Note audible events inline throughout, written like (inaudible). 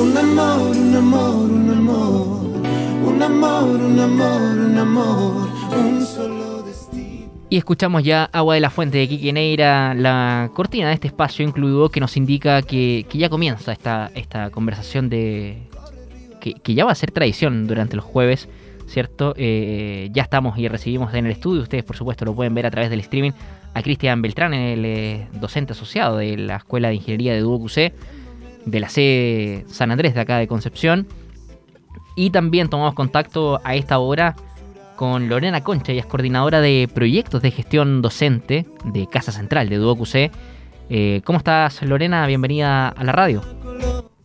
Un amor, un amor, un amor. Un amor, un amor, un amor. Un solo destino. Y escuchamos ya Agua de la Fuente de Kike Neira, la cortina de este espacio incluido que nos indica que, que ya comienza esta, esta conversación de que, que ya va a ser tradición durante los jueves, ¿cierto? Eh, ya estamos y recibimos en el estudio, ustedes por supuesto lo pueden ver a través del streaming, a Cristian Beltrán, el eh, docente asociado de la Escuela de Ingeniería de UC, de la C San Andrés de acá de Concepción. Y también tomamos contacto a esta hora con Lorena Concha, ella es coordinadora de proyectos de gestión docente de Casa Central de DuoQC. Eh, ¿Cómo estás, Lorena? Bienvenida a la radio.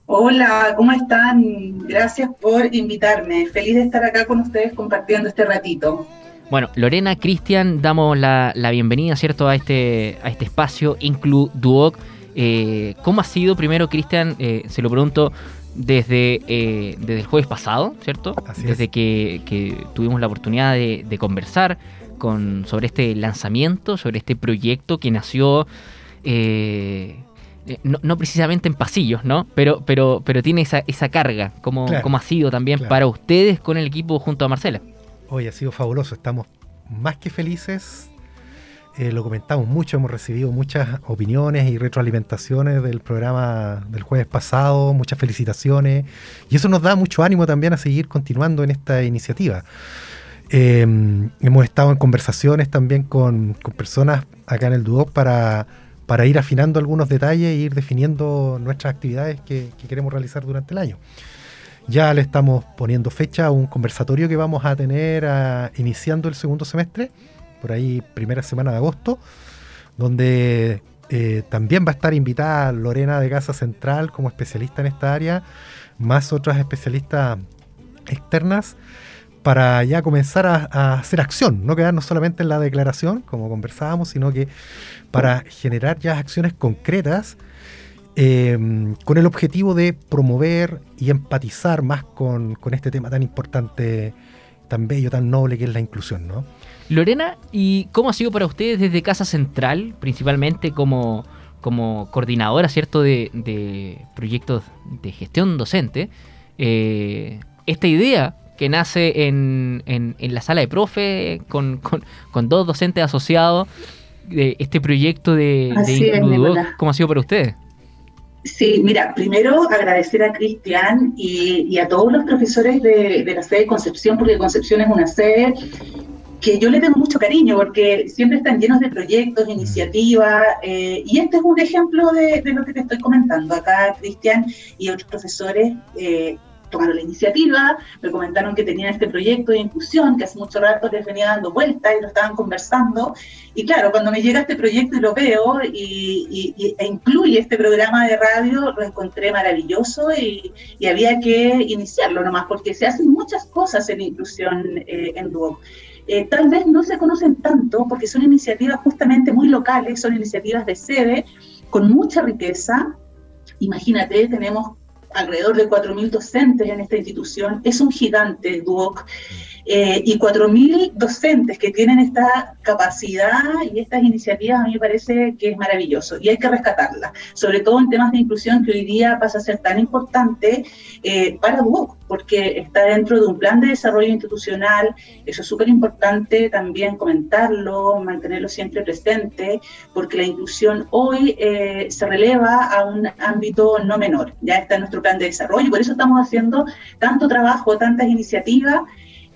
Hola, ¿cómo están? Gracias por invitarme. Feliz de estar acá con ustedes compartiendo este ratito. Bueno, Lorena, Cristian, damos la, la bienvenida, ¿cierto?, a este, a este espacio Inclu Duoc. Eh, ¿Cómo ha sido, primero, Cristian, eh, se lo pregunto, desde, eh, desde el jueves pasado, ¿cierto? Así es. desde que, que tuvimos la oportunidad de, de conversar con, sobre este lanzamiento, sobre este proyecto que nació... no, no precisamente en pasillos, ¿no? Pero, pero, pero tiene esa, esa carga, como, Claro, como ha sido también claro. para ustedes con el equipo junto a Marcela. Hoy ha sido fabuloso, estamos más que felices. Eh, lo comentamos mucho, hemos recibido muchas opiniones y retroalimentaciones del programa del jueves pasado, muchas felicitaciones. Y eso nos da mucho ánimo también a seguir continuando en esta iniciativa. Eh, hemos estado en conversaciones también con, con personas acá en el Duoc para, para ir afinando algunos detalles e ir definiendo nuestras actividades que, que queremos realizar durante el año. Ya le estamos poniendo fecha a un conversatorio que vamos a tener ah, iniciando el segundo semestre, por ahí primera semana de agosto, donde eh, también va a estar invitada Lorena de Casa Central como especialista en esta área, más otras especialistas externas, para ya comenzar a, hacer acción, no quedarnos solamente en la declaración, como conversábamos, sino que para generar ya acciones concretas eh, con el objetivo de promover y empatizar más con, con este tema tan importante, tan bello, tan noble que es la inclusión, ¿no? Lorena, ¿y cómo ha sido para ustedes desde Casa Central, principalmente como, como coordinadora, ¿cierto?, de, de proyectos de gestión docente, eh, esta idea que nace en, en- en la sala de profe con, con- con dos docentes asociados, de este proyecto de, de es. ¿cómo ha sido para ustedes? Sí, mira, primero agradecer a Cristian y, y a todos los profesores de, de la sede de Concepción, porque Concepción es una sede que yo le tengo mucho cariño, porque siempre están llenos de proyectos, iniciativas, eh, y este es un ejemplo de, de lo que te estoy comentando. Acá Cristian y otros profesores eh, tomaron la iniciativa, me comentaron que tenían este proyecto de inclusión, que hace mucho rato les venía dando vueltas y lo estaban conversando, y claro, cuando me llega este proyecto y lo veo y, y- y- e incluye este programa de radio, lo encontré maravilloso y, y había que iniciarlo nomás, porque se hacen muchas cosas en inclusión eh, en Duoc. Eh, tal vez no se conocen tanto porque son iniciativas justamente muy locales, son iniciativas de sede con mucha riqueza. Imagínate, tenemos alrededor de 4.000 docentes en esta institución, es un gigante Duoc, eh, y 4.000 docentes que tienen esta capacidad y estas iniciativas a mí me parece que es maravilloso y hay que rescatarla, sobre todo en temas de inclusión que hoy día pasa a ser tan importante eh, para Duoc, porque está dentro de un plan de desarrollo institucional, eso es súper importante también comentarlo, mantenerlo siempre presente, porque la inclusión hoy eh, se releva a un ámbito no menor, ya está en nuestro plan de desarrollo, por eso estamos haciendo tanto trabajo, tantas iniciativas,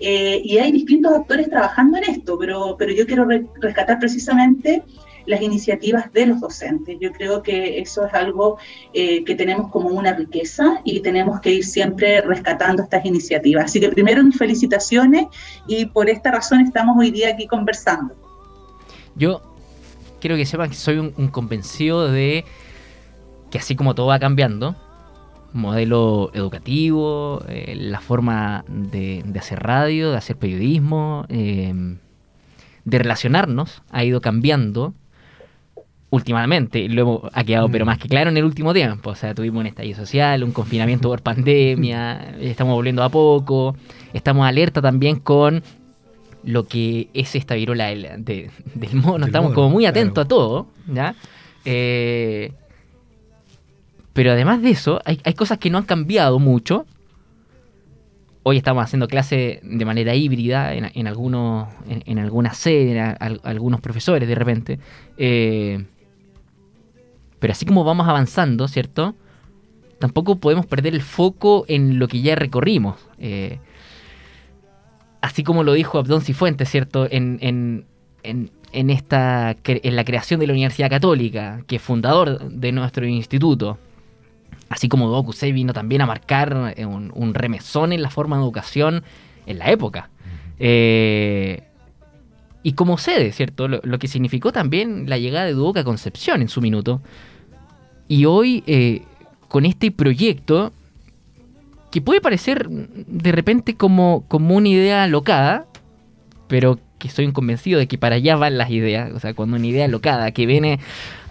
eh, y hay distintos actores trabajando en esto, pero, pero yo quiero re- rescatar precisamente las iniciativas de los docentes. Yo creo que eso es algo eh, que tenemos como una riqueza y tenemos que ir siempre rescatando estas iniciativas. Así que primero mis felicitaciones y por esta razón estamos hoy día aquí conversando. Yo quiero que sepan que soy un, un convencido de que así como todo va cambiando, modelo educativo, eh, la forma de, de hacer radio, de hacer periodismo, eh, de relacionarnos ha ido cambiando últimamente. Lo hemos- ha quedado pero Mm. más que claro en el último tiempo. O sea, tuvimos un estallido social, un confinamiento por pandemia, (laughs) estamos volviendo a poco, estamos alerta también con lo que es esta virola del, de- del mono. Del Estamos mono, como muy claro. atentos a todo, ¿ya? Eh, pero además de eso, hay, hay cosas que no han cambiado mucho. Hoy estamos haciendo clase de manera híbrida en, en algunos, en, en algunas sedes, algunos profesores de repente. Eh, pero así como vamos avanzando, ¿cierto? Tampoco podemos perder el foco en lo que ya recorrimos. Eh, así como lo dijo Abdón Cifuentes, ¿cierto? En, en, en, en esta, en la creación de la Universidad Católica, que es fundador de nuestro instituto. Así como Doku Sei vino también a marcar eh, un, un remesón en la forma de educación en la época. Eh, y como sede, ¿cierto? Lo, lo que significó también la llegada de Duoc a Concepción en su minuto. Y hoy, eh, con este proyecto, que puede parecer de repente como, como una idea locada, pero que estoy convencido de que para allá van las ideas. O sea, cuando una idea locada que viene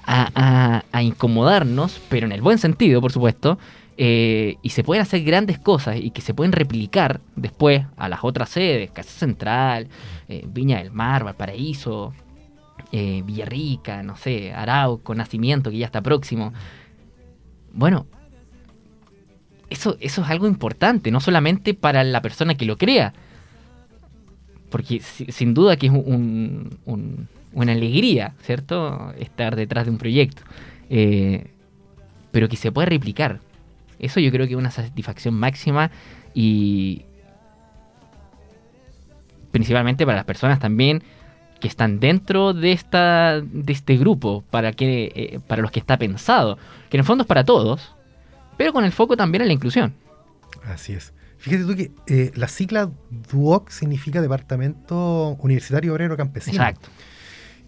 a, incomodarnos, pero en el buen sentido, por supuesto, eh, y se pueden hacer grandes cosas y que se pueden replicar después a las otras sedes, Casa Central, eh, Viña del Mar, Valparaíso, eh, Villarrica, no sé, Arauco, Nacimiento, que ya está próximo. Bueno, eso, eso es algo importante, no solamente para la persona que lo crea, porque si- sin duda que es un- una alegría, ¿cierto? Estar detrás de un proyecto, eh, pero que se puede replicar. Eso yo creo que es una satisfacción máxima y principalmente para las personas también que están dentro de esta de este grupo para que eh, para los que está pensado que en el fondo es para todos pero con el foco también en la inclusión Así es. Fíjate tú que eh, la sigla DUOC significa Departamento Universitario Obrero Campesino. exacto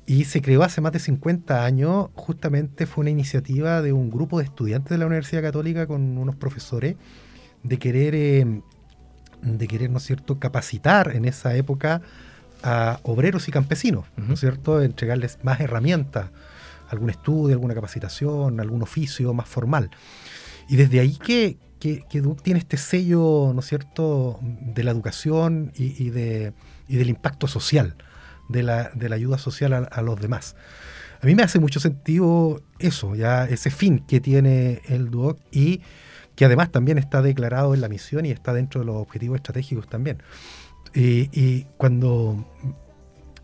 Y se creó hace más de 50 años, justamente fue una iniciativa de un grupo de estudiantes de la Universidad Católica con unos profesores de querer, eh, de querer, ¿no es cierto?, capacitar en esa época a obreros y campesinos, ¿no es cierto?, entregarles más herramientas, algún estudio, alguna capacitación, algún oficio más formal. Y desde ahí que, que, que Duoc tiene este sello, ¿no es cierto?, de la educación y, y de, y del impacto social, de la, de la ayuda social a, a los demás. A mí me hace mucho sentido eso, ya ese fin que tiene el Duoc y que además también está declarado en la misión y está dentro de los objetivos estratégicos también. Y, y cuando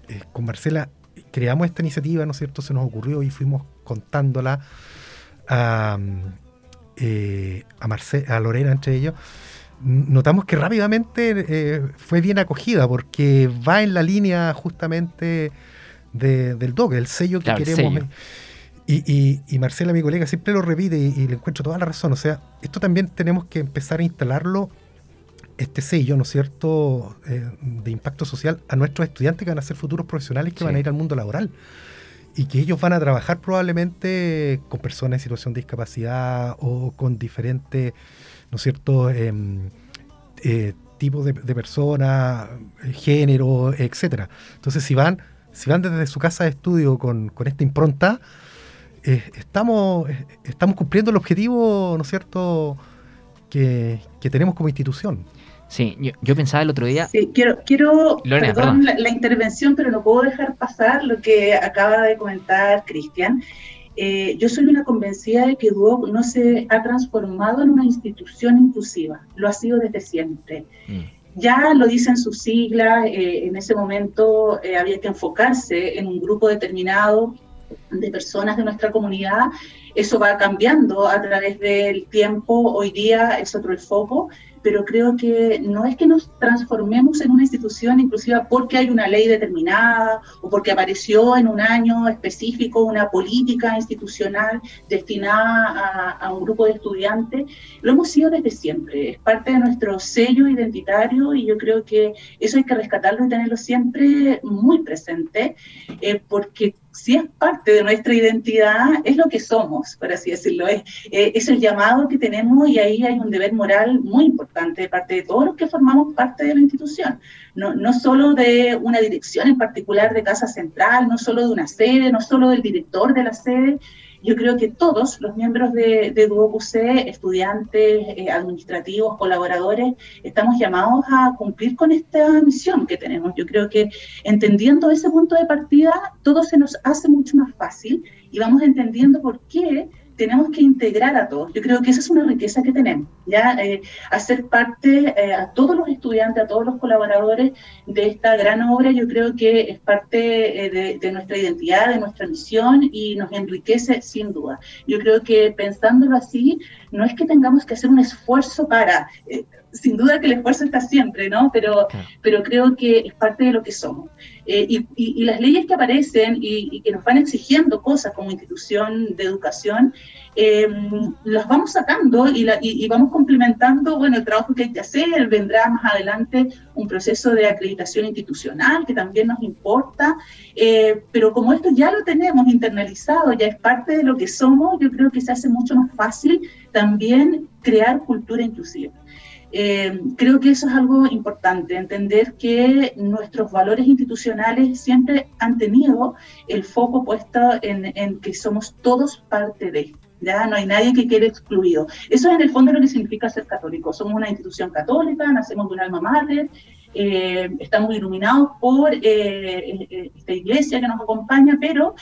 eh, con Marcela creamos esta iniciativa, ¿no es cierto? Se nos ocurrió y fuimos contándola a, eh, a, Marce- a Lorena entre ellos. Notamos que rápidamente eh, fue bien acogida porque va en la línea justamente de- del DOC, el sello que Claro, queremos. sello. Y, y- y Marcela, mi colega, siempre lo repite y, y le encuentro toda la razón. O sea, esto también tenemos que empezar a instalarlo, este sello, ¿no es cierto?, eh, de impacto social a nuestros estudiantes que van a ser futuros profesionales que Sí. van a ir al mundo laboral. Y que ellos van a trabajar probablemente con personas en situación de discapacidad o con diferentes, ¿no es cierto?, Em, eh, tipos de, de personas, eh, género, etcétera. Entonces, si van, si van desde su casa de estudio con, con esta impronta, eh, estamos, eh, estamos cumpliendo el objetivo, ¿no es cierto?, que, que tenemos como institución. sí yo, yo pensaba el otro día Sí, quiero, quiero Lorena, perdón, perdón. La, la intervención, pero no puedo dejar pasar lo que acaba de comentar Cristian. Eh, yo soy una convencida de que Duoc no se ha transformado en una institución inclusiva, lo ha sido desde siempre. mm, Ya lo dicen sus siglas, eh, en ese momento eh, había que enfocarse en un grupo determinado de personas de nuestra comunidad. Eso va cambiando a través del tiempo, hoy día es otro el foco, pero creo que no es que nos transformemos en una institución inclusiva porque hay una ley determinada o porque apareció en un año específico una política institucional destinada a, un grupo de estudiantes. Lo hemos sido desde siempre, es parte de nuestro sello identitario y yo creo que eso hay que rescatarlo y tenerlo siempre muy presente, eh, porque si es parte de nuestra identidad, es lo que somos, por así decirlo. Es, eh, es el llamado que tenemos y ahí hay un deber moral muy importante de parte de todos los que formamos parte de la institución. No, no solo de una dirección en particular de Casa Central, no solo de una sede, no solo del director de la sede. Yo creo que todos los miembros de, de estudiantes, eh, administrativos, colaboradores, estamos llamados a cumplir con esta misión que tenemos. Yo creo que entendiendo ese punto de partida, todo se nos hace mucho más fácil y vamos entendiendo por qué tenemos que integrar a todos. Yo creo que esa es una riqueza que tenemos, ya eh, hacer parte eh, a todos los estudiantes, a todos los colaboradores de esta gran obra, yo creo que es parte eh, de, nuestra identidad, de nuestra misión y nos enriquece sin duda. Yo creo que pensándolo así, no es que tengamos que hacer un esfuerzo para sin duda que el esfuerzo está siempre, ¿no? Pero, pero creo que es parte de lo que somos. Eh, y, las leyes que aparecen y, que nos van exigiendo cosas como institución de educación, eh, las vamos sacando y, vamos complementando, bueno, el trabajo que hay que hacer, vendrá más adelante un proceso de acreditación institucional que también nos importa, eh, pero como esto ya lo tenemos internalizado, ya es parte de lo que somos, yo creo que se hace mucho más fácil también crear cultura inclusiva. Eh, creo que eso es algo importante, entender que nuestros valores institucionales siempre han tenido el foco puesto en, que somos todos parte de. Ya no hay nadie que quede excluido. Eso es en el fondo lo que significa ser católico. Somos una institución católica, nacemos de un alma madre, eh, estamos iluminados por eh, esta iglesia que nos acompaña, pero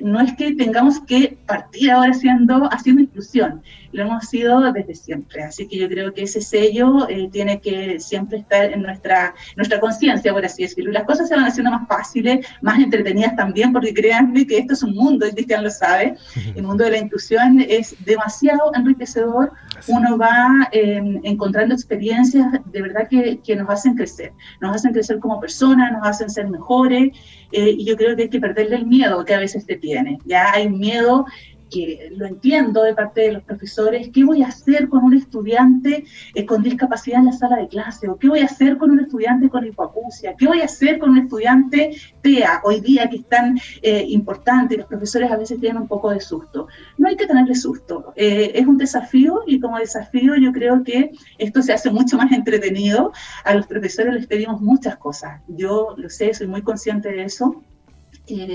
no es que tengamos que partir ahora haciendo, haciendo inclusión lo hemos sido desde siempre. Así que yo creo que ese sello eh, tiene que siempre estar en nuestra, nuestra conciencia, por así decirlo. Las cosas se van haciendo más fáciles, más entretenidas también, porque créanme que esto es un mundo, y Cristian lo sabe, (laughs) el mundo de la inclusión es demasiado enriquecedor. Uno va em, encontrando experiencias de verdad que, que, nos hacen crecer, nos hacen crecer como personas, nos hacen ser mejores. Eh, y yo creo que hay que perderle el miedo que a veces te tiene. Ya hay miedo que lo entiendo de parte de los profesores, ¿qué voy a hacer con un estudiante con discapacidad en la sala de clase? ¿O qué voy a hacer con un estudiante con hipoacusia? ¿Qué voy a hacer con un estudiante TEA hoy día que es tan eh, importante? Los profesores a veces tienen un poco de susto. No hay que tenerle susto. Eh, es un desafío y como desafío yo creo que esto se hace mucho más entretenido. A los profesores les pedimos muchas cosas. Yo lo sé, soy muy consciente de eso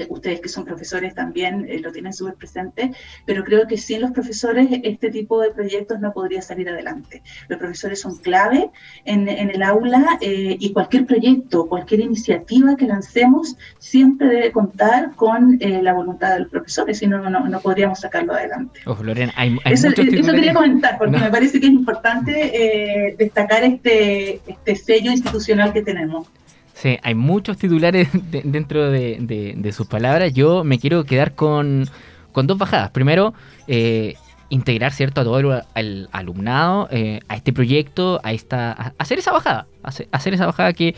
ustedes que son profesores también eh, lo tienen súper presente, pero creo que sin los profesores este tipo de proyectos no podría salir adelante. Los profesores son clave en, el aula eh, y cualquier proyecto, cualquier iniciativa que lancemos siempre debe contar con eh, la voluntad de los profesores, si no, no, podríamos sacarlo adelante. eso, quería comentar, porque me parece que es importante destacar este, este sello institucional que tenemos. Hay muchos titulares (laughs) dentro de, sus palabras. Yo me quiero quedar con, dos bajadas. Primero, eh, integrar cierto a todo el, alumnado eh, a este proyecto, a esta, hacer esa bajada, hacer, esa bajada que,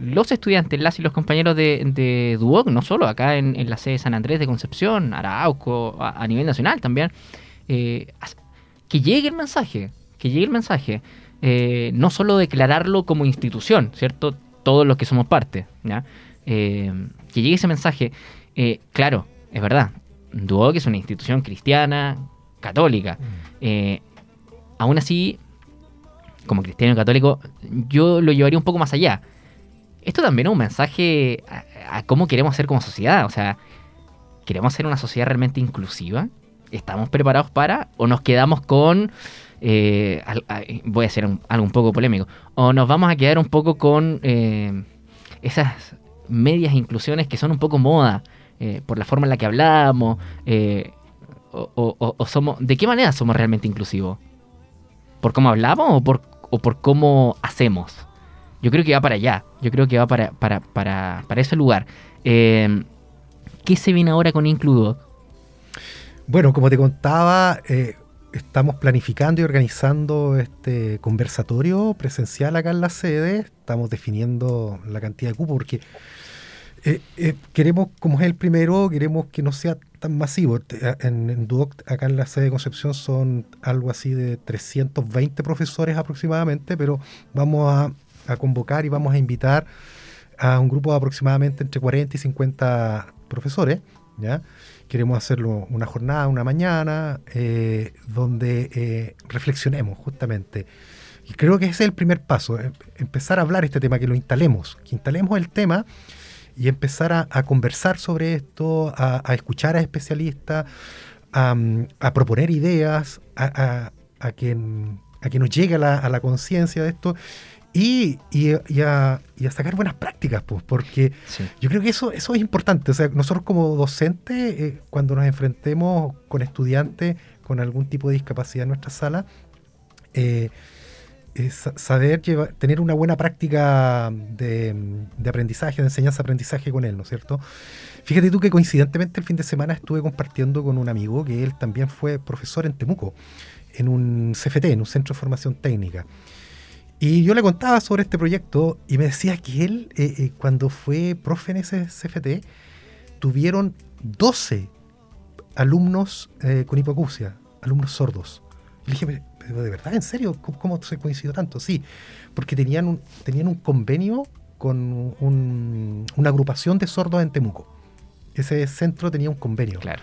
los estudiantes, las y los compañeros de, de Duoc, no solo acá en, la sede de San Andrés de Concepción, Arauco, a, nivel nacional también, eh, que llegue el mensaje, que llegue el mensaje. Eh, no solo declararlo como institución, ¿cierto? Todos los que somos parte, ¿ya? Eh, que llegue ese mensaje. Eh, claro, es verdad, que es una institución cristiana, católica. Mm. aún así, como cristiano católico, yo lo llevaría un poco más allá. Esto también es un mensaje a, a cómo queremos ser como sociedad. O sea, ¿queremos ser una sociedad realmente inclusiva? ¿Estamos preparados para? ¿O nos quedamos con eh, voy a hacer algo un poco polémico, o nos vamos a quedar un poco con eh, esas medias inclusiones que son un poco moda, eh, por la forma en la que hablamos, o, somos, ¿de qué manera somos realmente inclusivos? ¿Por cómo hablamos o por, o por cómo hacemos? Yo creo que va para allá, yo creo que va para, para, para, para ese lugar. ¿Qué se viene ahora con Includo? Bueno, como te contaba, estamos planificando y organizando este conversatorio presencial acá en la sede. Estamos definiendo la cantidad de cupos porque eh, eh, queremos, como es el primero, queremos que no sea tan masivo. En, en, Duoc, acá en la sede de Concepción, son algo así de 320 profesores aproximadamente, pero vamos a, a convocar y vamos a invitar a un grupo de aproximadamente entre 40 y 50 profesores, queremos hacerlo una jornada, una mañana, eh, donde eh, reflexionemos justamente. Y creo que ese es el primer paso, em, empezar a hablar este tema, que lo instalemos, que instalemos el tema y empezar a, conversar sobre esto, a, escuchar a especialistas, a, proponer ideas, a, que, a que nos llegue a la, conciencia de esto y, y, a, y, a, sacar buenas prácticas, pues, porque yo creo que eso, eso es importante. O sea, nosotros como docentes, eh, cuando nos enfrentemos con estudiantes con algún tipo de discapacidad en nuestra sala, eh, saber llevar, tener una buena práctica de, de aprendizaje, de enseñanza-aprendizaje con él, ¿no es cierto? Fíjate tú que coincidentemente el fin de semana estuve compartiendo con un amigo que él también fue profesor en Temuco, en un CFT, en un Centro de Formación Técnica. Y yo le contaba sobre este proyecto y me decía que él, eh, eh, cuando fue profe en ese CFT, tuvieron 12 alumnos eh, con hipoacusia, alumnos sordos. Y le dije, ¿pero de verdad? ¿En serio? ¿Cómo, se coincidió tanto? Sí, porque tenían un, tenían un convenio con una agrupación de sordos en Temuco. Ese centro tenía un convenio. Claro.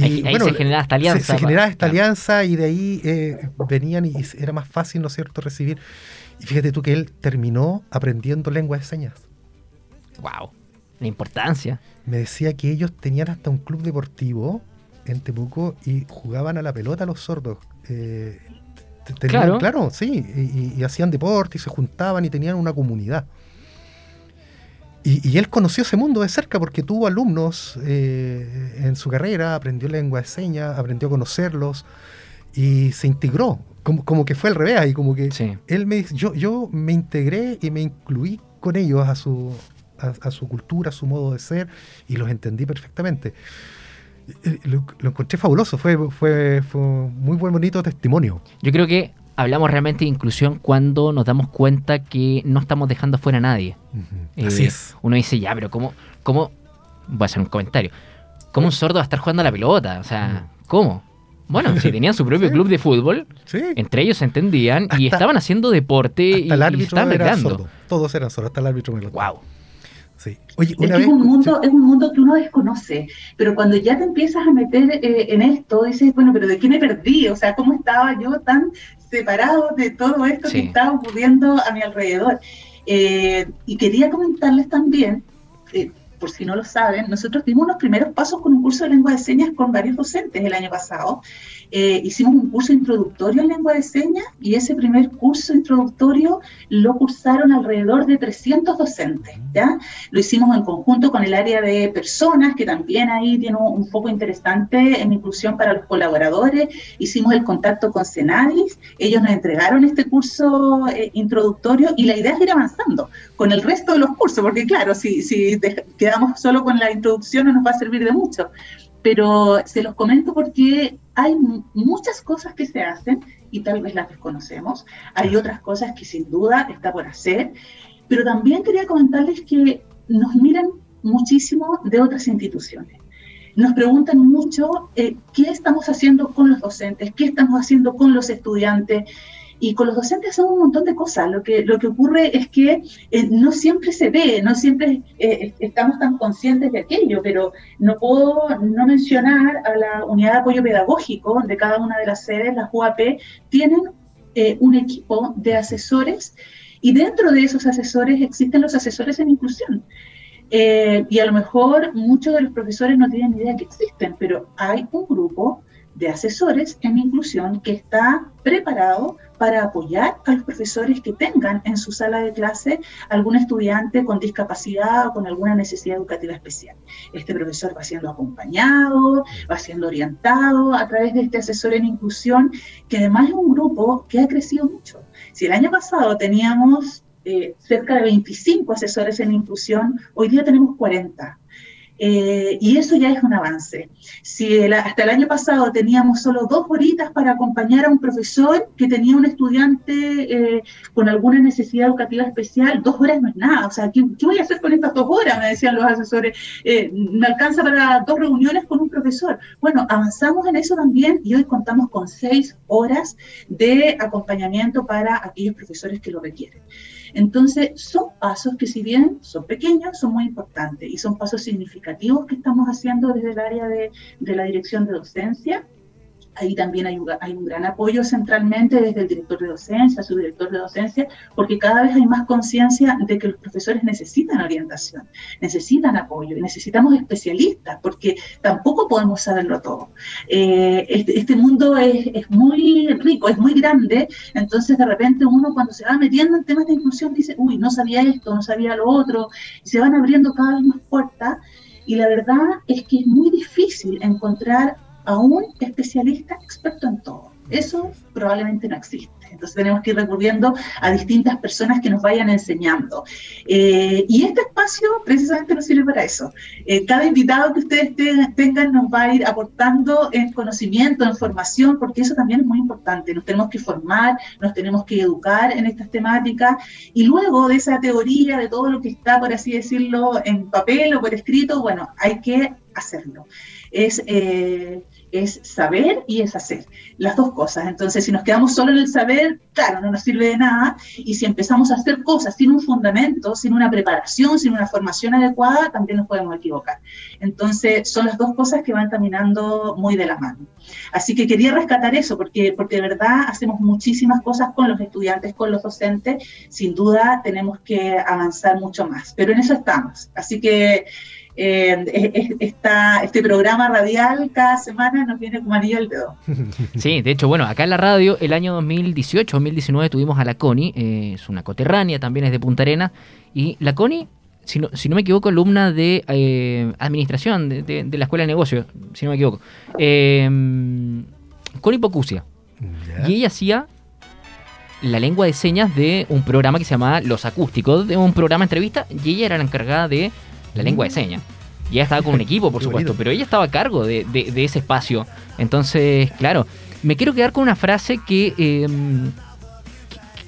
Y ahí, se generaba esta alianza. Se, generaba esta alianza y de ahí eh, venían y era más fácil, ¿no es cierto?, recibir. Y fíjate tú que él terminó aprendiendo lengua de señas. ¡Wow! La importancia. Me decía que ellos tenían hasta un club deportivo en Temuco y jugaban a la pelota los sordos. Eh, claro. claro, sí. Y, y hacían deporte y se juntaban y tenían una comunidad. Y, él conoció ese mundo de cerca porque tuvo alumnos eh, en su carrera, aprendió lengua de señas, aprendió a conocerlos y se integró, como, como que fue al revés, y como que él me yo, yo me integré y me incluí con ellos a su, a, su cultura, a su modo de ser, y los entendí perfectamente. Eh, lo, lo encontré fabuloso, fue, fue, fue muy buen bonito testimonio. Yo creo que hablamos realmente de inclusión cuando nos damos cuenta que no estamos dejando fuera a nadie. Eh, Así es. Uno dice, ya, pero ¿cómo, ¿cómo? Voy a hacer un comentario. ¿Cómo un sordo va a estar jugando a la pelota? O sea, ¿cómo? Bueno, si (laughs) tenían su propio club de fútbol, entre ellos se entendían y estaban haciendo deporte y, el árbitro estaban era Todos eran sordos, hasta el árbitro me lo Wow. Sí. Oye, una es, un mundo, es un mundo que uno desconoce, pero cuando ya te empiezas a meter eh, en esto, dices, bueno, pero ¿de qué me perdí? O sea, ¿cómo estaba yo tan separado de todo esto que está ocurriendo a mi alrededor. Eh, y quería comentarles también, eh, por si no lo saben, nosotros dimos unos primeros pasos con un curso de lengua de señas con varios docentes el año pasado. Eh, hicimos un curso introductorio en lengua de señas y ese primer curso introductorio lo cursaron alrededor de 300 docentes. ¿ya? Lo hicimos en conjunto con el área de personas, que también ahí tiene un, foco interesante en inclusión para los colaboradores. Hicimos el contacto con Senadis, ellos nos entregaron este curso eh, introductorio y la idea es ir avanzando con el resto de los cursos, porque claro, si, si quedamos solo con la introducción no nos va a servir de mucho pero se los comento porque hay muchas cosas que se hacen y tal vez las desconocemos. Hay otras cosas que sin duda está por hacer, pero también quería comentarles que nos miran muchísimo de otras instituciones. Nos preguntan mucho eh, qué estamos haciendo con los docentes, qué estamos haciendo con los estudiantes. Y con los docentes hacemos un montón de cosas. Lo que, lo que ocurre es que eh, no siempre se ve, no siempre eh, estamos tan conscientes de aquello, pero no puedo no mencionar a la unidad de apoyo pedagógico de cada una de las sedes, las UAP, tienen eh, un equipo de asesores y dentro de esos asesores existen los asesores en inclusión. y a lo mejor muchos de los profesores no tienen idea que existen, pero hay un grupo de asesores en inclusión que está preparado para apoyar a los profesores que tengan en su sala de clase algún estudiante con discapacidad o con alguna necesidad educativa especial. Este profesor va siendo acompañado, va siendo orientado a través de este asesor en inclusión, que además es un grupo que ha crecido mucho. Si el año pasado teníamos eh, cerca de 25 asesores en inclusión, hoy día tenemos 40. Eh, y eso ya es un avance. Si hasta el año pasado teníamos solo dos horitas para acompañar a un profesor que tenía un estudiante eh, con alguna necesidad educativa especial, dos horas no es nada. O sea, ¿qué, voy a hacer con estas dos horas? Me decían los asesores. Eh, me alcanza para dos reuniones con un profesor. Bueno, avanzamos en eso también y hoy contamos con seis horas de acompañamiento para aquellos profesores que lo requieren. Entonces, son pasos que si bien son pequeños, son muy importantes y son pasos significativos que estamos haciendo desde el área de, la dirección de docencia Ahí también hay un, gran apoyo centralmente desde el director de docencia, su director de docencia, porque cada vez hay más conciencia de que los profesores necesitan orientación, necesitan apoyo y necesitamos especialistas, porque tampoco podemos saberlo todo. Eh, este, este, mundo es, es, muy rico, es muy grande, entonces de repente uno cuando se va metiendo en temas de inclusión dice, uy, no sabía esto, no sabía lo otro, y se van abriendo cada vez más puertas. Y la verdad es que es muy difícil encontrar a un especialista experto en todo. Eso probablemente no existe. Entonces tenemos que ir recurriendo a distintas personas que nos vayan enseñando. Eh, y este espacio precisamente nos sirve para eso. Eh, cada invitado que ustedes tengan nos va a ir aportando en conocimiento, en formación, porque eso también es muy importante. Nos tenemos que formar, nos tenemos que educar en estas temáticas y luego de esa teoría, de todo lo que está, por así decirlo, en papel o por escrito, bueno, hay que hacerlo. Es... Eh, es saber y es hacer, las dos cosas. Entonces, si nos quedamos solo en el saber, claro, no nos sirve de nada. Y si empezamos a hacer cosas sin un fundamento, sin una preparación, sin una formación adecuada, también nos podemos equivocar. Entonces, son las dos cosas que van caminando muy de la mano. Así que quería rescatar eso, porque, porque de verdad hacemos muchísimas cosas con los estudiantes, con los docentes. Sin duda, tenemos que avanzar mucho más, pero en eso estamos. Así que eh, este programa radial cada semana nos viene como anillo al dedo. (laughs) Sí, de hecho, bueno, acá en la radio el año 2018-2019 tuvimos a la Connie, eh, es una coterránea, también es de Punta Arena, y la Connie, si no, si no me equivoco, alumna de eh, administración de, la Escuela de Negocios, si no me equivoco, Connie Pocusia. Y ella hacía la lengua de señas de un programa que se llamaba Los Acústicos, de un programa de entrevista, y ella era la encargada de la lengua de señas. Y ella estaba con un (laughs) equipo, por supuesto, pero ella estaba a cargo de, ese espacio. Entonces, claro, me quiero quedar con una frase em, que,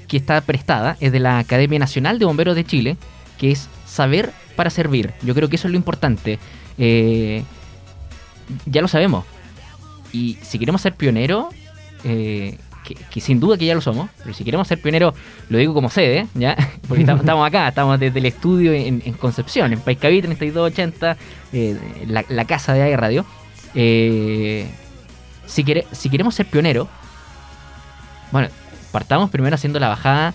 que, está prestada, es de la Academia Nacional de Bomberos de Chile, que es saber para servir. Yo creo que eso es lo importante. Eh, ya lo sabemos. Y si queremos ser pioneros, eh, que, sin duda que ya lo somos, pero si queremos ser pioneros, lo digo como sede, ¿ya? (laughs) Porque estamos, acá, estamos desde el estudio en, Concepción, en Paiscaví 3280, eh, la, casa de AI Radio. Eh, si, si queremos ser pioneros, bueno, partamos primero haciendo la bajada,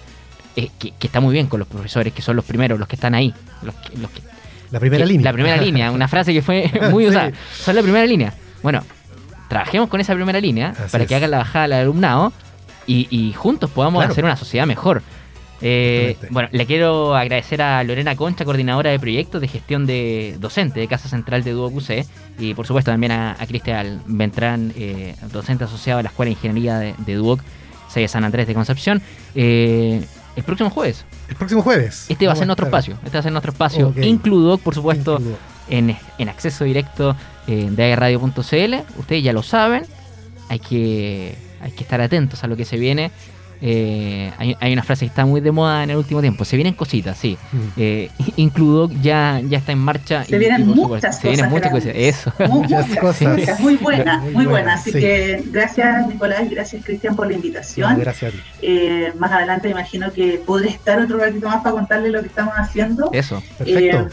eh, que, está muy bien con los profesores, que son los primeros, los que están ahí. Los, la primera línea. La primera línea, una frase que fue (laughs) muy (laughs) usada. Son la primera línea. Bueno, trabajemos con esa primera línea para que hagan la bajada al alumnado y, juntos podamos hacer una sociedad mejor. Eh, bueno, le quiero agradecer a Lorena Concha, coordinadora de proyectos de gestión de docente de Casa Central de Duoc UC, y por supuesto también a, Cristian Ventrán, eh, docente asociado a la Escuela de Ingeniería de, de Duoc, de San Andrés de Concepción. Eh, el próximo jueves. El próximo jueves. Este va a ser nuestro espacio. Este va a ser nuestro espacio. Includo, por supuesto, en, en, acceso directo eh, de agradio.cl. Ustedes ya lo saben. Hay que, hay que estar atentos a lo que se viene. Eh, hay, una frase que está muy de moda en el último tiempo. Se vienen cositas, sí. Mm. Eh, ya, ya está en marcha. Se vienen muchas cosas. Se vienen muchas cosas. Eso. Muchas cosas. Muy buenas, muy, buenas. Así que gracias, Nicolás, y gracias, Cristian, por la invitación. gracias a ti. Eh, más adelante, imagino que podré estar otro ratito más para contarle lo que estamos haciendo. Eso. Perfecto.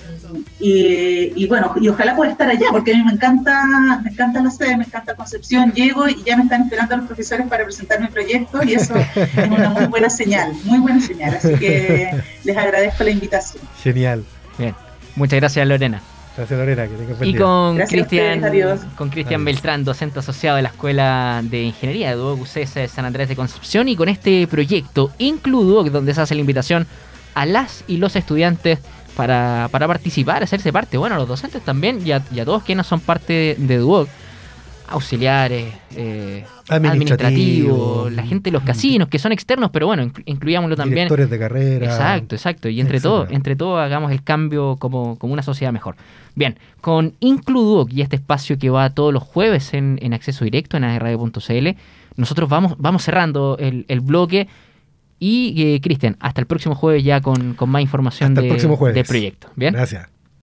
Y, bueno, y ojalá pueda estar allá, porque a mí me encanta, me encanta la sede, me encanta Concepción. Llego y ya me están esperando los profesores para presentar mi proyecto y eso es una muy buena señal, muy buena señal. Así que les agradezco la invitación. Genial. Bien, muchas gracias Lorena. Gracias Lorena, que tengas Y con Cristian con Cristian Beltrán, docente asociado de la Escuela de Ingeniería de Duoc de San Andrés de Concepción y con este proyecto Includuoc donde se hace la invitación a las y los estudiantes para, para participar, hacerse parte. Bueno, los docentes también y a, todos quienes son parte de Duoc, auxiliares, eh, administrativos, la gente de los casinos, que son externos, pero bueno, incluyámoslo también. Directores de carrera. Exacto, exacto. Y entre todos, entre todos hagamos el cambio como, como una sociedad mejor. Bien, con Includuoc y este espacio que va todos los jueves en, en acceso directo en radio.cl, nosotros vamos, vamos cerrando el, el bloque y eh, Cristian, hasta el próximo jueves ya con, más información de, de proyecto. Bien. Gracias.